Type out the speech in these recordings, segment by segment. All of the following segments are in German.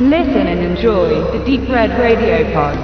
Listen and enjoy the Deep Red Radio Pod.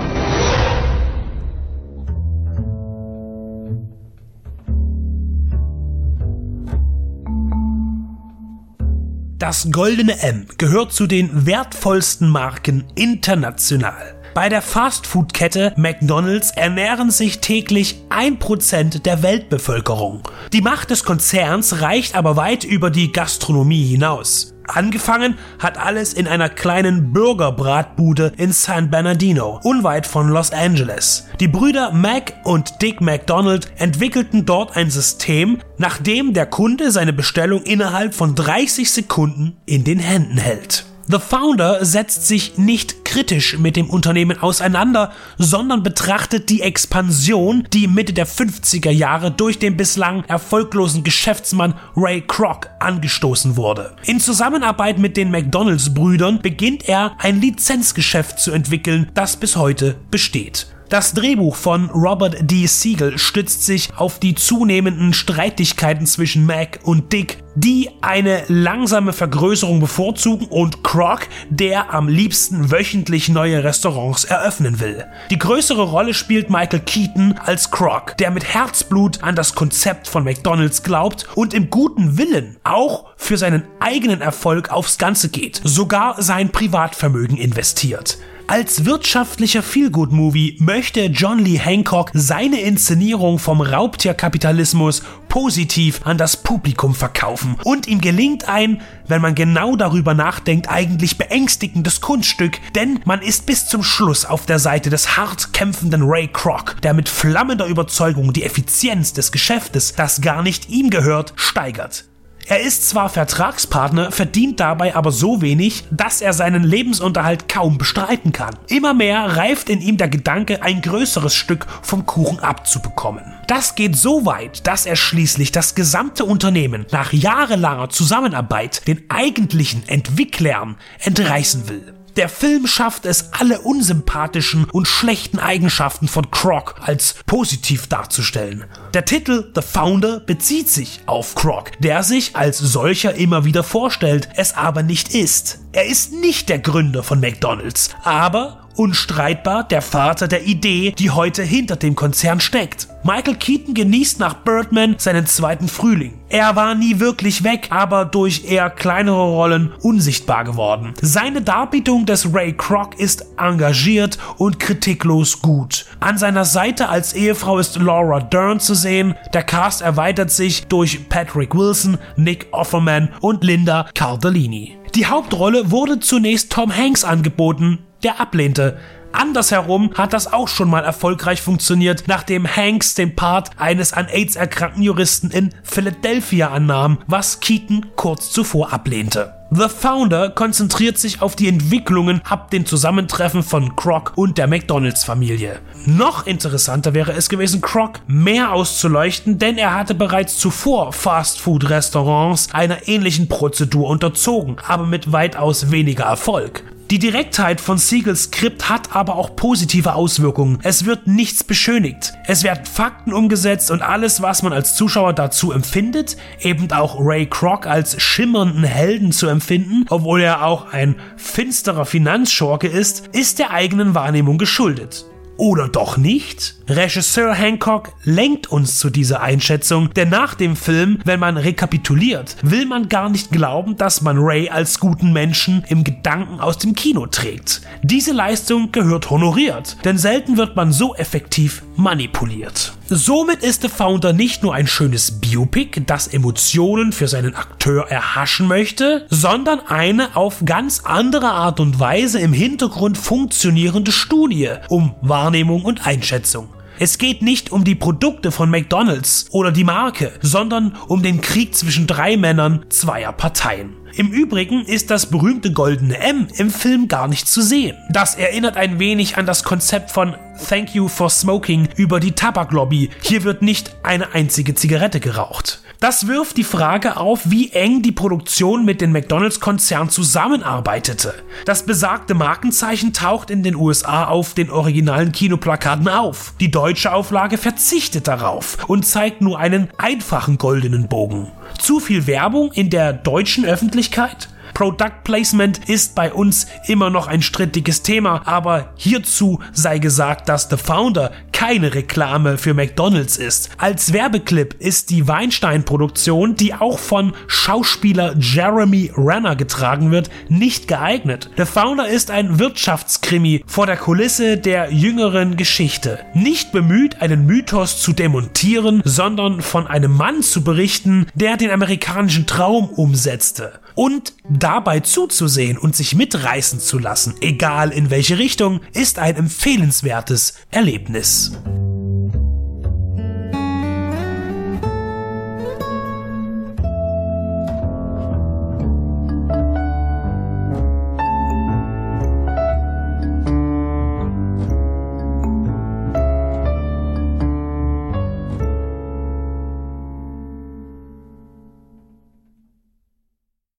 Das goldene M gehört zu den wertvollsten Marken international. Bei der Fastfood-Kette McDonald's ernähren sich täglich 1% der Weltbevölkerung. Die Macht des Konzerns reicht aber weit über die Gastronomie hinaus. Angefangen hat alles in einer kleinen Bürgerbratbude in San Bernardino, unweit von Los Angeles. Die Brüder Mac und Dick McDonald entwickelten dort ein System, nach dem der Kunde seine Bestellung innerhalb von 30 Sekunden in den Händen hält. The Founder setzt sich nicht kritisch mit dem Unternehmen auseinander, sondern betrachtet die Expansion, die Mitte der 50er Jahre durch den bislang erfolglosen Geschäftsmann Ray Kroc angestoßen wurde. In Zusammenarbeit mit den McDonalds-Brüdern beginnt er ein Lizenzgeschäft zu entwickeln, das bis heute besteht. Das Drehbuch von Robert D. Siegel stützt sich auf die zunehmenden Streitigkeiten zwischen Mac und Dick, die eine langsame Vergrößerung bevorzugen und Croc, der am liebsten wöchentlich neue Restaurants eröffnen will. Die größere Rolle spielt Michael Keaton als Croc, der mit Herzblut an das Konzept von McDonald's glaubt und im guten Willen auch für seinen eigenen Erfolg aufs Ganze geht, sogar sein Privatvermögen investiert. Als wirtschaftlicher Feelgood-Movie möchte John Lee Hancock seine Inszenierung vom Raubtierkapitalismus positiv an das Publikum verkaufen und ihm gelingt ein, wenn man genau darüber nachdenkt, eigentlich beängstigendes Kunststück, denn man ist bis zum Schluss auf der Seite des hart kämpfenden Ray Kroc, der mit flammender Überzeugung die Effizienz des Geschäftes, das gar nicht ihm gehört, steigert. Er ist zwar Vertragspartner, verdient dabei aber so wenig, dass er seinen Lebensunterhalt kaum bestreiten kann. Immer mehr reift in ihm der Gedanke, ein größeres Stück vom Kuchen abzubekommen. Das geht so weit, dass er schließlich das gesamte Unternehmen nach jahrelanger Zusammenarbeit den eigentlichen Entwicklern entreißen will. Der Film schafft es, alle unsympathischen und schlechten Eigenschaften von Croc als positiv darzustellen. Der Titel The Founder bezieht sich auf Croc, der sich als solcher immer wieder vorstellt, es aber nicht ist. Er ist nicht der Gründer von McDonald's, aber unstreitbar der Vater der Idee, die heute hinter dem Konzern steckt. Michael Keaton genießt nach Birdman seinen zweiten Frühling. Er war nie wirklich weg, aber durch eher kleinere Rollen unsichtbar geworden. Seine Darbietung des Ray Kroc ist engagiert und kritiklos gut. An seiner Seite als Ehefrau ist Laura Dern zu sehen. Der Cast erweitert sich durch Patrick Wilson, Nick Offerman und Linda Cardellini. Die Hauptrolle wurde zunächst Tom Hanks angeboten, der ablehnte. Andersherum hat das auch schon mal erfolgreich funktioniert, nachdem Hanks den Part eines an AIDS erkrankten Juristen in Philadelphia annahm, was Keaton kurz zuvor ablehnte. The Founder konzentriert sich auf die Entwicklungen ab dem Zusammentreffen von Croc und der McDonalds-Familie. Noch interessanter wäre es gewesen, Croc mehr auszuleuchten, denn er hatte bereits zuvor Fast-Food-Restaurants einer ähnlichen Prozedur unterzogen, aber mit weitaus weniger Erfolg. Die Direktheit von Siegels Skript hat aber auch positive Auswirkungen. Es wird nichts beschönigt. Es werden Fakten umgesetzt und alles, was man als Zuschauer dazu empfindet, eben auch Ray Kroc als schimmernden Helden zu empfinden, obwohl er auch ein finsterer Finanzschurke ist, ist der eigenen Wahrnehmung geschuldet. Oder doch nicht? Regisseur Hancock lenkt uns zu dieser Einschätzung, denn nach dem Film, wenn man rekapituliert, will man gar nicht glauben, dass man Ray als guten Menschen im Gedanken aus dem Kino trägt. Diese Leistung gehört honoriert, denn selten wird man so effektiv manipuliert. Somit ist The Founder nicht nur ein schönes Biopic, das Emotionen für seinen Akteur erhaschen möchte, sondern eine auf ganz andere Art und Weise im Hintergrund funktionierende Studie um Wahrnehmung und Einschätzung. Es geht nicht um die Produkte von McDonald's oder die Marke, sondern um den Krieg zwischen drei Männern zweier Parteien. Im Übrigen ist das berühmte goldene M im Film gar nicht zu sehen. Das erinnert ein wenig an das Konzept von Thank You for Smoking über die Tabaklobby. Hier wird nicht eine einzige Zigarette geraucht. Das wirft die Frage auf, wie eng die Produktion mit dem McDonalds-Konzern zusammenarbeitete. Das besagte Markenzeichen taucht in den USA auf den originalen Kinoplakaten auf. Die deutsche Auflage verzichtet darauf und zeigt nur einen einfachen goldenen Bogen. Zu viel Werbung in der deutschen Öffentlichkeit? Product Placement ist bei uns immer noch ein strittiges Thema, aber hierzu sei gesagt, dass The Founder keine Reklame für McDonald's ist. Als Werbeclip ist die Weinstein-Produktion, die auch von Schauspieler Jeremy Renner getragen wird, nicht geeignet. The Founder ist ein Wirtschaftskrimi vor der Kulisse der jüngeren Geschichte. Nicht bemüht, einen Mythos zu demontieren, sondern von einem Mann zu berichten, der den amerikanischen Traum umsetzte. Und dabei zuzusehen und sich mitreißen zu lassen, egal in welche Richtung, ist ein empfehlenswertes Erlebnis.